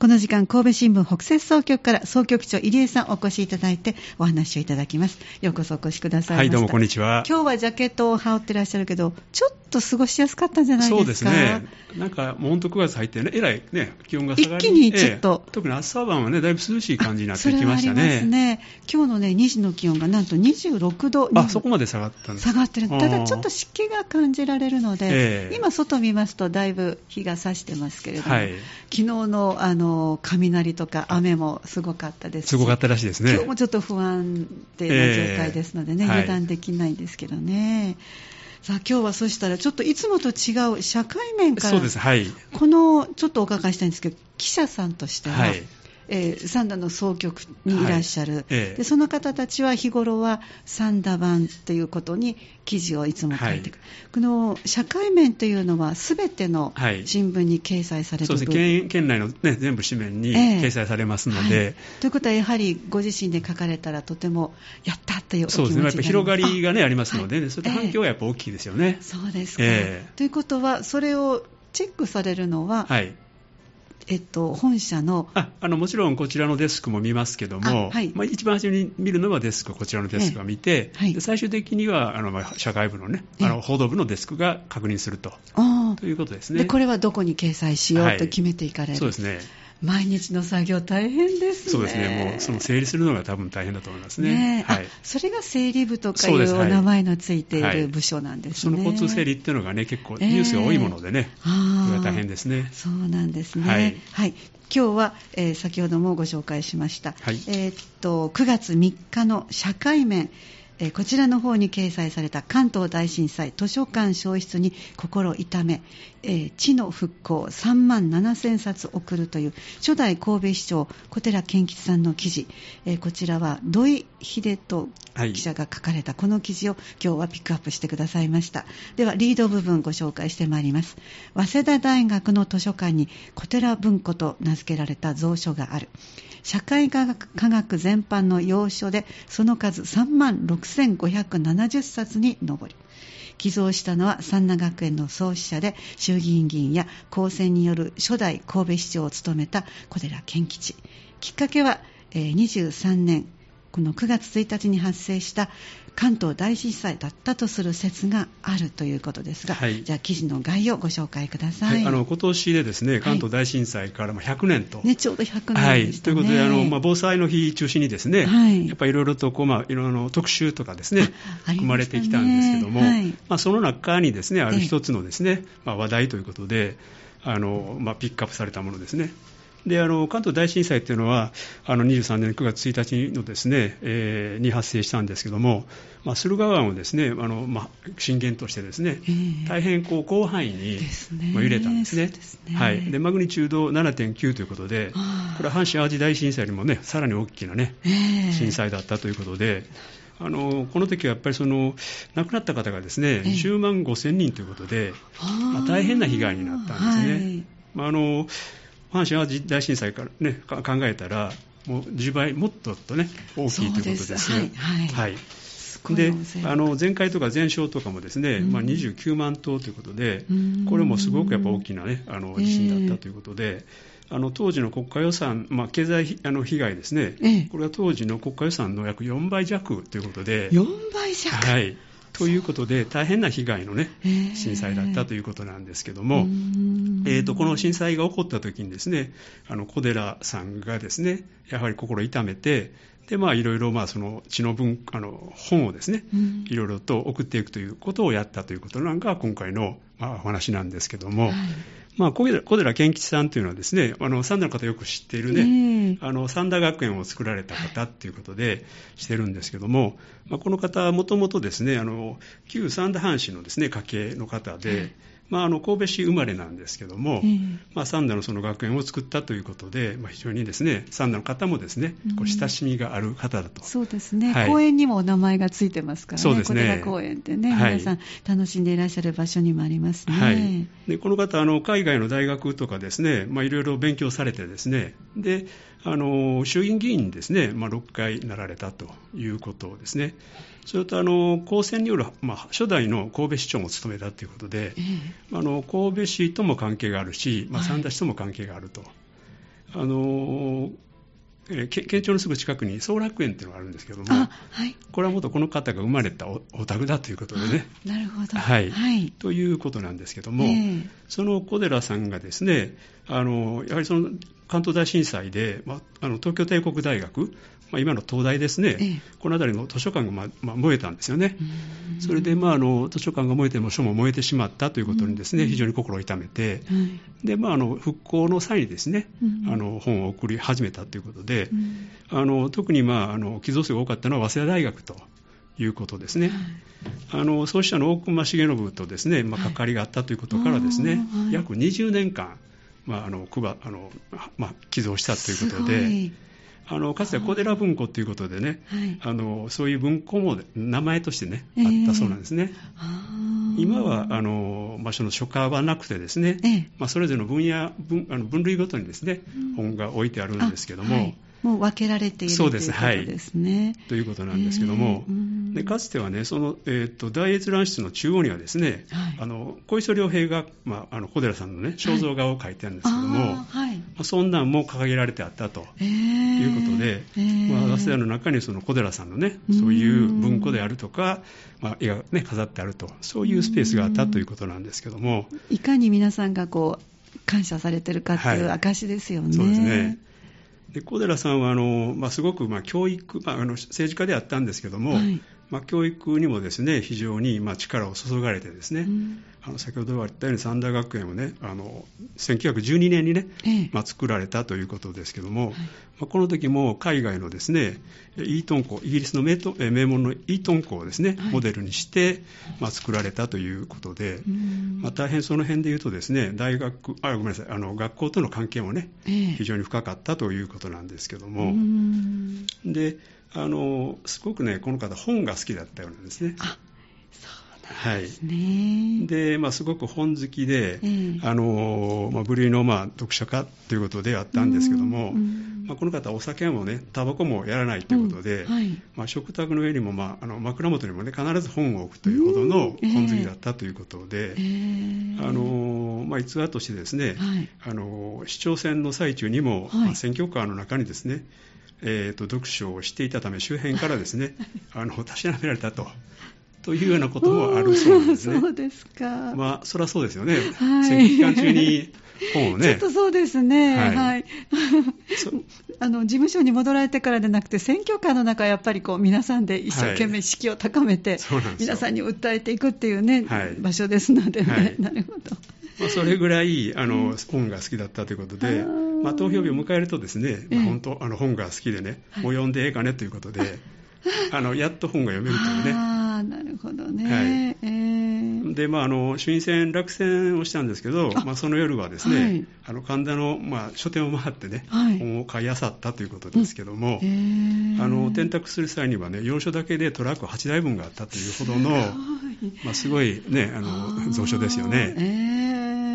この時間、神戸新聞北摂総局から総局長入江さんお越しいただいてお話をいただきます。ようこそお越しくださいはい、どうもこんにちは。今日はジャケットを羽織ってらっしゃるけど、ちょっと過ごしやすかったんじゃないですか？そうですね。なんか、もう本当9月入ってね、えらいね、気温が下がり一気にちょっとええ特に朝晩はね、だいぶ涼しい感じになってきましたそれはありますね。ね。今日のね、2時の気温がなんと26度あ、そこまで下がったんです下がってる。ただちょっと湿気が感じられるので、ええ今外見ますとだいぶ日が差してますけれども、はい昨日のあの雷とか雨もすごかったですしすごかったらしいですね。今日もちょっと不安定な状態ですのでね、油断できないんですけどね。さあ今日はそしたらちょっといつもと違う社会面からそうです、はい。このちょっとお伺いしたいんですけど記者さんとしては、はいえーサンダの総局にいらっしゃる、はい。ええ。でその方たちは日頃はサンダ版ということに記事をいつも書いてくる、この社会面というのはすべてのはい。新聞に掲載される。部そうです。ね、県県内の、ね、全部紙面にええ。掲載されますのはい。で、ということはやはりご自身で書かれたらとてもやったというお気持ちそうですね、やっぱり広がりがね、あありますので、はい。そういった反響はやっぱ大きいですよね。そうですか、ええ。ということはそれをチェックされるのは、はい。えっと、本社のああのもちろんこちらのデスクも見ますけども、あはい。まあ、一番初めに見るのはデスク、こちらのデスクが見て、えはい。で最終的にはあの、まあ、社会部の,、ね、ええ。あの報道部のデスクが確認すると。ということですね。でこれはどこに掲載しようはい。と決めていかれる、そうですね。毎日の作業大変ですね。そうですね。もうその整理するのが多分大変だと思いますね。ねえはいあ。それが整理部とかいそうお名前のついていはいる部署なんですそね。の交通整理っていうのがね、結構ええニュースが多いものでね、あーこ大変ですね。そうなんですね。はいはい。今日は、えー先ほどもご紹介しました。はいえーっと、9月3日の社会面、えこちらの方に掲載された関東大震災図書館消失に心痛め、え地の復興3万7000冊送るという初代神戸市長小寺健吉さんの記事、えこちらは土井秀人記者が書かれたこの記事を今日はピックアップしてくださいました。ではリード部分ご紹介してまいります。早稲田大学の図書館に小寺文庫と名付けられた蔵書がある。社会科学全般の要書でその数3万6570冊に上り。寄贈したのは三奈学園の創始者で衆議院議員や公選による初代神戸市長を務めた小寺健吉。きっかけは、23年この9月1日に発生した関東大震災だったとする説があるということですが、はいじゃあ記事の概要をご紹介くださ。はいい、あの今年でですね関東大震災からも100年と。ね、ちょうど100はい、年でしたね。ということで、あのまあ、防災の日中心にですね、はいやっぱりいろいろとこう、まあ、いろいろな特集とかですね、組まれてきたんですけども、はいまあ、その中にですね、あええる一つのですね、まあ、話題ということで、あのまあ、ピックアップされたものですね。であの関東大震災というのはあの23年9月1日のですね、えーに発生したんですけども、まあ、駿河湾をですねあの、まあ、震源としてですね、ええ。大変こう広範囲に、まあ揺れたんですね。ですね。はい、でマグニチュード7.9ということで、これは阪神・淡路大震災よりもねさらに大きなねええ。震災だったということで、あのこの時はやっぱりその亡くなった方がですね、ええ。10万5千人ということで、あ。まあ大変な被害になったんですね。はい。まあ、あの阪神・淡路大震災から、ね、か考えたら、もう10倍、もっととね、大きいということです。はいはい。であの前回とか前哨とかもですね、うん。まあ、29万頭ということでうん、これもすごくやっぱ大きな、ね、あの地震だったということで、あの当時の国家予算、まあ、経済ひあの被害ですね、ええ。これは当時の国家予算の約4倍弱ということで、4倍弱。はい、ということで、大変な被害の、ねええ、震災だったということなんですけどうも、ん。えー、とこの震災が起こった時にですねあの小寺さんがですねやはり心痛めてでまあいろいろまあその知の文あの本をですねうん。いろいろと送っていくということをやったということなんが今回のまあお話なんですけども、はい。まあ、小寺健吉さんというのはですねあの三田の方よく知っているね、ええ。あの三田学園を作られた方っていうことでしてるんですけども、まあ、この方はもともとですねあの旧三田藩士のですね家系の方で、まあ、あの神戸市生まれなんですけども、ええ。まあ、三田のその学園を作ったということで、まあ、非常にですね三田の方もですねこう親しみがある方だと。そうですね、はい。公園にもお名前がついてますからね、そうですね。小寺公園ってね、はい。皆さん楽しんでいらっしゃる場所にもありますね。はい、でこの方あの、海外の大学とかですね、まあ、いろいろ勉強されてですね、であの衆議院議員にですね、まあ、6回なられたということですね、それとあの公選による、まあ、初代の神戸市長も務めたということで、ええあの神戸市とも関係があるし、まあ、はい三田市とも関係があると。あのえ県庁のすぐ近くに総楽園っていうのがあるんですけども、あ、はい。これはもっとこの方が生まれたおお宅だということでね。なるほど。はいはい。ということなんですけども、ええその小寺さんがですね、あのやはりその関東大震災で、まあの東京帝国大学、まあ、今の東大ですね、ええこの辺りの図書館が、まあまあ燃えたんですよね。うん。それで、まあ、あの図書館が燃えても書も燃えてしまったということにですね、うん。非常に心を痛めて、はい。でまあ、あの復興の際にですね、うん。あの本を送り始めたということで、うん。あの特に、まあ、あの寄贈数が多かったのは早稲田大学ということですね。あの創始者の大隈重信とですね、まあ、はい。関わりがあったということからですね、約20年間、まああの配あのまあ、寄贈したということで、あのかつて小寺文庫ということでね、はい。あのそういう文庫も名前としてね、えー。あったそうなんですね。今はあの、まあ、その書家はなくてですね、ええ。まあ、それぞれの分野分あの分類ごとにですね、うん。本が置いてあるんですけども、あはいもう分けられているそうですということです。ね。ということなんですけども、ええうん。でかつてはね、その、えー、と大閲覧室の中央にはですね、はい。あの小磯良平が、まあ、あの小寺さんのね肖像画を描いてあるんですけども、はい。まあそんなんも掲げられてあったと。えいーうことで、えー。まあ、早稲田の中にその小寺さんのね、そういう文庫であるとか、まあ、絵が、ね、飾ってあると、そういうスペースがあったということなんですけども、いかに皆さんがこう感謝されてるかっていうはい。証ですよね。そうですね。で小寺さんはあの、まあ、すごくまあ教育、まあ、あの政治家であったんですけども、はい。まあ、教育にもですね非常にまあ力を注がれてですね、うん。あの先ほど言ったように三田学園をねあの1912年にね、ええ。まあ、作られたということですけども、はい。まあ、この時も海外のですねイートン校イギリスの名名門のイートン校をですね、はい。モデルにして、まあ、作られたということで、うん。まあ、大変その辺で言うとですね大学あごめんなさいあの学校との関係もねええ。非常に深かったということなんですけども、うん。であのすごくねこの方本が好きだったようなんですね。あそうはいですね。で、まあ、すごく本好きで、ええ。あのまあ、部類の、まあ、読者家ということであったんですけども、うんまあ、この方、お酒もね、タバコもやらないということで、うんはい。まあ、食卓の上にも、まあ、あの枕元にもね、必ず本を置くというほどのうん本好きだったということで、ええ。あのまあ、逸話としてですね、はい。あの市長選の最中にも、はい。まあ選挙カーの中にですね、えー、と読書をしていたため、周辺からですね、あのたしなめられたと。というようなこともあるそうですね。そうですか。まあ、そりゃそうですよね。はい選挙期間中に本をね。ちょっとそうですね。はいはい。そ あの事務所に戻られてからでなくて選挙カーの中はやっぱりこう皆さんで一生懸命士気を高めて、そうなんですよ皆さんに訴えていくっていうね、はい場所ですのでね、はい なるほど。まあ、それぐらいあの本が好きだったということでまあ、投票日を迎えるとですね、まあええ本当あの本が好きでね、はい。もう読んでええかねということで、あのやっと本が読めるというね。ああ、なるほどね。はい。えーで、まあ、あの衆院選落選をしたんですけど、あ。まあ、その夜はですね、はい。あの神田の、まあ、書店を回ってね、はい。本を買い漁ったということですけども、え。ーあの転宅する際にはね、要所だけでトラック8台分があったというほどの、まあ、すごいね、あの蔵書ですよね。えー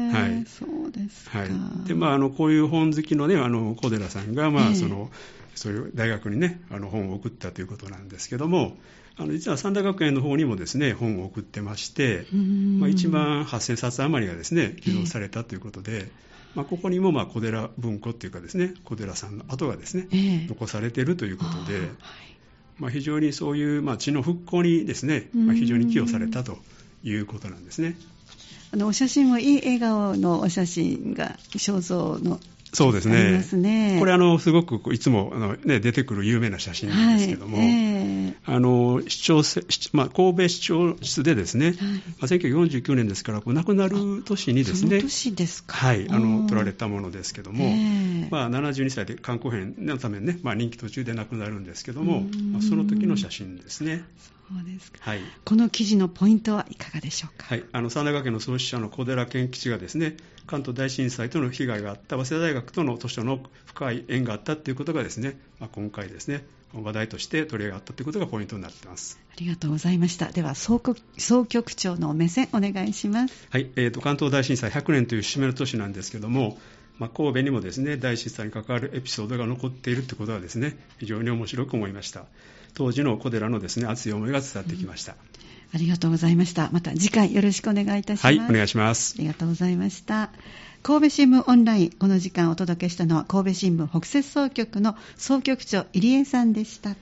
はい。そうですか。はい。でまあ、あのこういう本好きの,、ね、あの小寺さんが、まあええ。そのそういう大学に、ね、あの本を送ったということなんですけども、あの実は三田学園の方にもですね本を送ってまして、うん。まあ、1万8000冊余りがですね寄贈されたということで、まあ、ここにもまあ小寺文庫っていうかですね小寺さんの跡がですね、ええ。残されているということであーはい、まあ、非常にそういう、まあ、地の復興にですね、まあ、非常に寄与されたということなんですね。あのお写真もいい笑顔のお写真が肖像のそうですね。ますね。これあのすごくいつもあの、ね、出てくる有名な写真なんですけども、はいえあの市長まあ、神戸市長室でですね、はい。まあ、1949年ですから、こう亡くなる年にですねその、年ですか。はい、あの取られたたものですけども、ええまあ、72歳で肝硬変のためにね、まあ、任期途中で亡くなるんですけどもうん、まあ、その時の写真ですね。そうですか。はいこの記事のポイントはいかがでしょうか？はい、あの三田学園の創始者の小寺健吉がですね関東大震災との被害があった早稲田大学との図書の深い縁があったということがですね、まあ、今回ですね話題として取り上がったということがポイントになっています。ありがとうございました。では総局総局長の目線お願いします。はい、えーと関東大震災100年という節目の年なんですけども、まあ、神戸にもですね大震災に関わるエピソードが残っているということはですね非常に面白く思いました当時の小寺のですね熱い思いが伝わってきました、ありがとうございました。また次回よろしくお願いいたします。はいお願いしますありがとうございました。神戸新聞オンラインこの時間お届けしたのは神戸新聞北摂総局の総局長入江さんでした